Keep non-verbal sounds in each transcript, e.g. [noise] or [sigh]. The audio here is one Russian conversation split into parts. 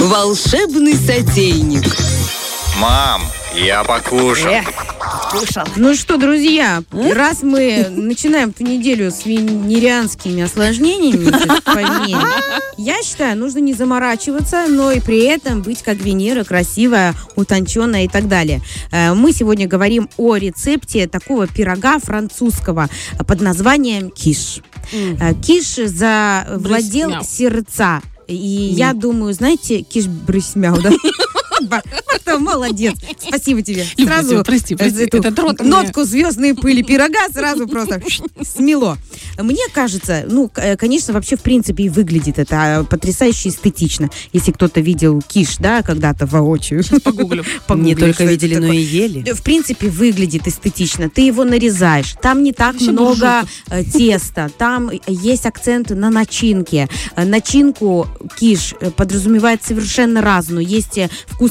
Волшебный сотейник. Мам, я покушал. Эх, кушал. Ну что, друзья, раз мы начинаем эту неделю с венерианскими осложнениями, я считаю, нужно не заморачиваться, но и при этом быть как Венера, красивая, утонченная и так далее. Э, Мы сегодня говорим о рецепте такого пирога французского под названием киш. Э, Киш завладел Брысмяу. сердца. И я думаю, знаете, киш брысмяу, да? [laughs] Это молодец. Спасибо тебе. Люблю Сразу тебя, прости, прости. эту Этот рот нотку звездной пыли пирога сразу просто смело. Мне кажется, ну, э, конечно, вообще в принципе и выглядит это а, потрясающе эстетично. Если кто-то видел киш, да, когда-то воочию. Погуглю. Погуглишь, [laughs] Не только видели, но и ели. Да, В принципе, выглядит эстетично. Ты его нарезаешь. Там не так Вообще много э, теста. Там есть акцент на начинке. Э, Начинку киш э, подразумевает совершенно разную. Есть э,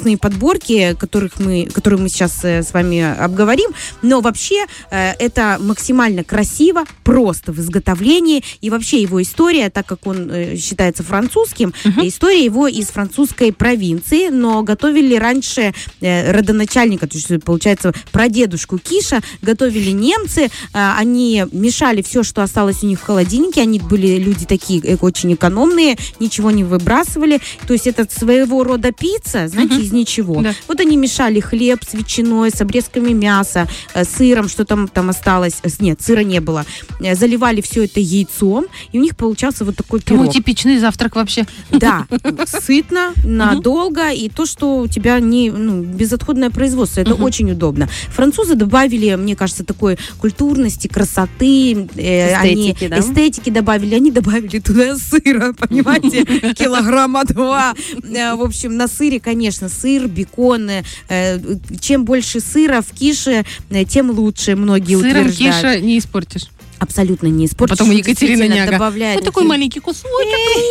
вкусные подборки, которых мы, которые мы сейчас э, с вами обговорим. Но вообще э, это максимально красиво, просто в изготовлении. И вообще его история, так как он э, считается французским, история его из французской провинции, но готовили раньше родоначальника, то есть, получается, прадедушку Киша, готовили немцы, они мешали все, что осталось у них в холодильнике, они были люди такие очень экономные, ничего не выбрасывали, то есть это своего рода пицца, знаете, из ничего. Да. Вот они мешали хлеб с ветчиной, с обрезками мяса, э, сыром, что там, там осталось, Э, нет, сыра не было, Э, заливали все это яйцом, и у них получался вот такой пирог. типичный завтрак вообще. Да, [laughs] сытно, надолго, и то, что у тебя не ну, безотходное производство, это очень удобно. Французы добавили, мне кажется, такой культурности, красоты, э, Эстетики, они да? эстетики добавили, они добавили туда сыра, [laughs] понимаете, [laughs] килограмма два. В общем, на сыре, конечно, сыр, бекон. э, Чем больше сыра в кише, э, тем лучше, многие Сыром утверждают. киша не испортишь. Абсолютно не испортишь. Потом Екатерина Няга. добавляет Вот такой маленький кусочек.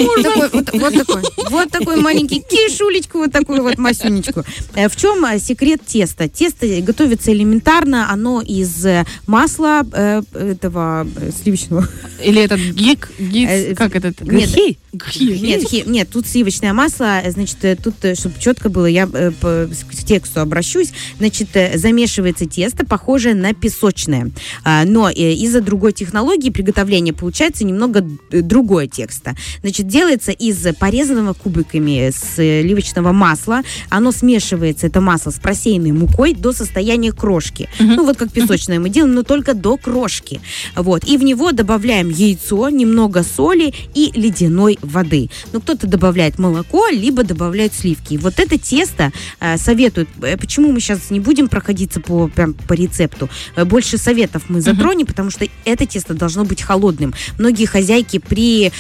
вот такой, вот, такой, вот такой маленький кишулечку, вот такую вот масюнечку. Э, В чем э, секрет теста? Тесто готовится элементарно, оно из э, масла этого сливочного. Или этот гик, как этот? нет. Нет, нет, тут сливочное масло, значит, тут, чтобы четко было, я к тексту обращусь, значит, замешивается тесто, похожее на песочное, А, но из-за другой технологии приготовления получается немного другое тесто. Значит, делается из порезанного кубиками сливочного масла, оно смешивается, это масло, с просеянной мукой до состояния крошки. Ну, вот как песочное мы делаем, но только до крошки. Вот, и в него добавляем яйцо, немного соли и ледяной воды. Ну, кто-то добавляет молоко, либо добавляет сливки. И вот это тесто э, советуют. э, Почему мы сейчас не будем проходиться по, прям по рецепту? Э, Больше советов мы затронем, потому что это тесто должно быть холодным. Многие хозяйки при э,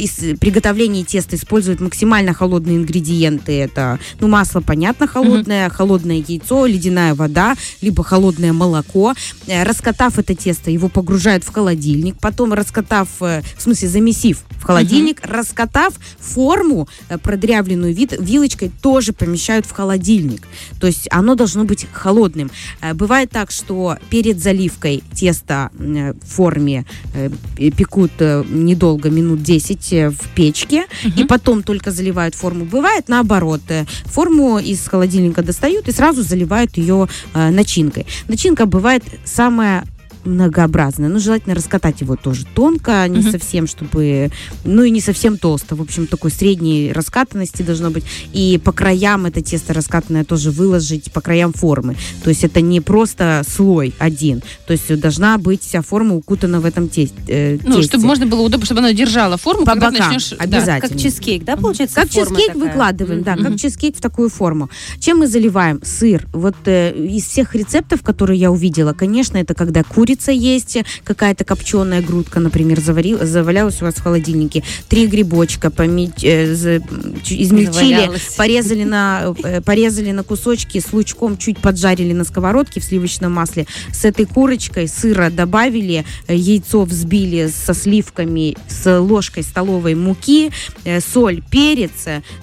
ис- приготовлении теста используют максимально холодные ингредиенты. Это, ну, масло, понятно, холодное, холодное яйцо, ледяная вода, либо холодное молоко. Э, Раскатав это тесто, его погружают в холодильник, потом раскатав, э, в смысле замесив в холодильник, раскатав форму, э, продрявленную вид, вилочкой, тоже помещают в холодильник. То есть оно должно быть холодным. Бывает так, что перед заливкой теста э, в форме э, пе- пекут э, недолго, минут 10 э, в печке, и потом только заливают форму. Бывает наоборот. Форму из холодильника достают и сразу заливают ее начинкой. Начинка бывает самая многообразная. Ну, желательно раскатать его тоже тонко, не Мгм. совсем, чтобы... Ну, и не совсем толсто. В общем, такой средней раскатанности должно быть. И по краям это тесто раскатанное тоже выложить, по краям формы. То есть это не просто слой один. То есть должна быть вся форма укутана в этом тесте. э, Ну, тесте. чтобы можно было удобно, чтобы оно держало форму, По когда бокам, начнешь... да. обязательно. Как чизкейк, да, получается? Как форма чизкейк такая? выкладываем, да, Мгм. как чизкейк в такую форму. Чем мы заливаем? Сыр. Вот э, из всех рецептов, которые я увидела, конечно, это когда курица есть, какая-то копченая грудка, например, заварил, завалялась у вас в холодильнике, три грибочка поме- э, измельчили, порезали на, э, порезали на кусочки, с лучком чуть поджарили на сковородке в сливочном масле, с этой курочкой сыра добавили, э, яйцо взбили со сливками, с ложкой столовой муки, соль, перец,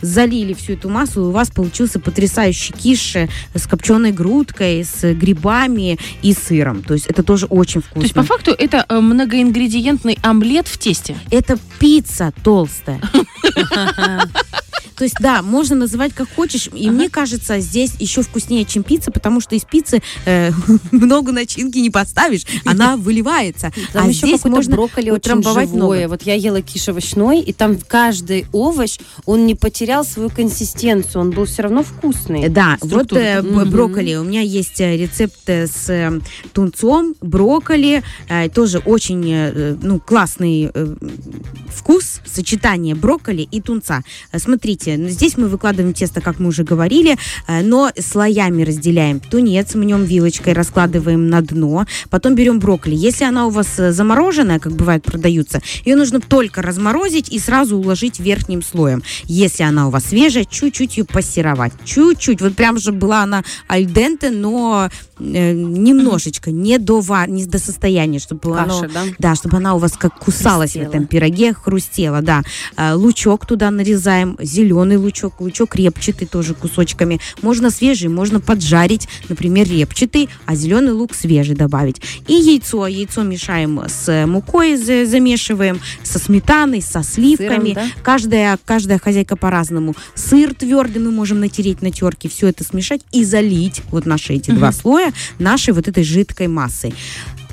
залили всю эту массу, и у вас получился потрясающий киш с копченой грудкой, с грибами и сыром. То есть это тоже очень То есть, по вкусно. факту, это э, многоингредиентный омлет в тесте. Это пицца толстая. [laughs] то есть, да, можно называть как хочешь. И мне кажется, здесь еще вкуснее, чем пицца, потому что из пиццы э, [laughs] много начинки не поставишь, она [laughs] выливается. Там а еще здесь можно брокколи очень живое. много. Вот я ела киш овощной, и там каждый овощ, он не потерял свою консистенцию, он был все равно вкусный. Да, вот э, Мгм. брокколи. У меня есть э, рецепт э, с э, тунцом, брокколи. э, Тоже очень э, ну, классный э, вкус, сочетание брокколи и тунца. Э, Смотрите, ну, здесь мы выкладываем тесто, как мы уже говорили, э, но слоями разделяем. Тунец мнем вилочкой, раскладываем на дно. Потом берем брокколи. Если она у вас э, замороженная, как бывает продаются, ее нужно только разморозить и сразу уложить верхним слоем. Если она у вас свежая, чуть-чуть ее пассеровать. Чуть-чуть. Вот прям же была она альденте, но э, немножечко, не до, ва- не до состояния, чтобы оно... Каша, да? Да, чтобы она у вас как кусалась Хрустела. в этом пироге, хрустела, да. А, лучок туда нарезаем, зеленый лучок, лучок репчатый тоже кусочками. Можно свежий, можно поджарить, например, репчатый, а зеленый лук свежий добавить. И яйцо. Яйцо мешаем с мукой, за- замешиваем, со сметаной, со сливками. да? Каждая, каждая хозяйка по-разному. Сыр твердый мы можем натереть на терке, все это смешать и залить вот наши эти два слоя нашей вот этой жидкой массой.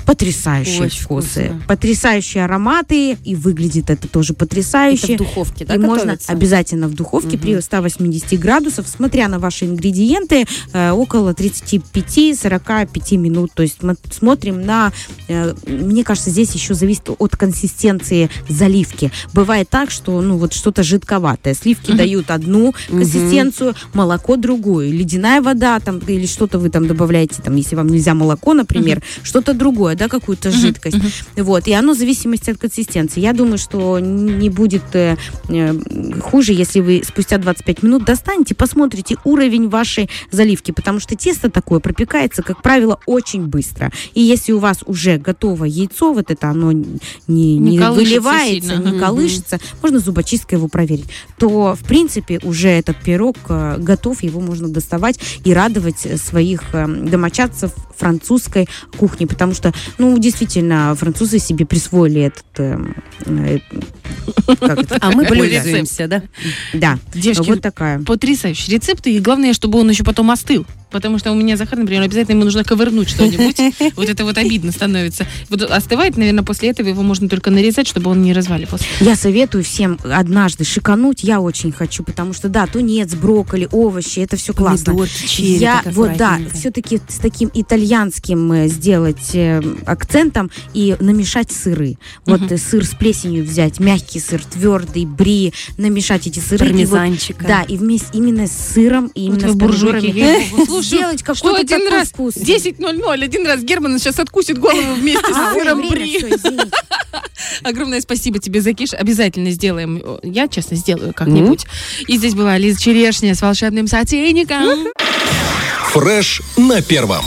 Потрясающие Очень вкусы, вкусно. потрясающие ароматы, и выглядит это тоже Это потрясающе. в духовке, да, и можно обязательно в духовке при 180 градусов, смотря на ваши ингредиенты, э, около 35-45 минут. То есть мы смотрим на... э, мне кажется, здесь еще зависит от консистенции заливки. Бывает так, что ну вот что-то жидковатое. Сливки дают одну консистенцию, молоко другую. Ледяная вода там или что-то вы там добавляете, там, если вам нельзя молоко, например, что-то другое, да, какую-то жидкость. Вот, и оно в зависимости от консистенции. Я думаю, что не будет э, э, хуже, если вы спустя 25 минут достанете, посмотрите уровень вашей заливки, потому что тесто такое пропекается, как правило, очень быстро. И если у вас уже готово яйцо, вот это оно не, не, Не выливается, сильно. не колышется, можно зубочисткой его проверить, то, в принципе, уже этот пирог э, готов, его можно доставать и радовать своих домочадцев французской кухни, потому что, ну, действительно, французы себе присвоили этот... э, э? А мы пользуемся, да? Да, Девочки, вот такая. потрясающий рецепт, и главное, чтобы он еще потом остыл. Потому что у меня Захар, например, обязательно ему нужно ковырнуть что-нибудь. [laughs] Вот это вот обидно становится. Вот остывает, наверное, после этого его можно только нарезать, чтобы он не разваливался. Я советую всем однажды шикануть, я очень хочу, потому что, да, тунец, брокколи, овощи, это все классно. Помидорки, черри, я вот да, все-таки с таким итальянским э, сделать э, акцентом и намешать сыры. Вот сыр с плесенью взять, мягкий сыр, твердый, бри, намешать эти сыры. и вот- Пармезанчика. да, и вместе именно с сыром, и Вот именно вы с. [laughs] Слушай, Сделать что какой-то один раз, вкус. 10.00, один раз Герман сейчас откусит голову вместе А, с ой, сыром бри. [laughs] Огромное спасибо тебе, Закиш. Обязательно сделаем. Я, честно, сделаю как-нибудь. И здесь была Лиза Черешня с волшебным сотейником. Фреш на первом.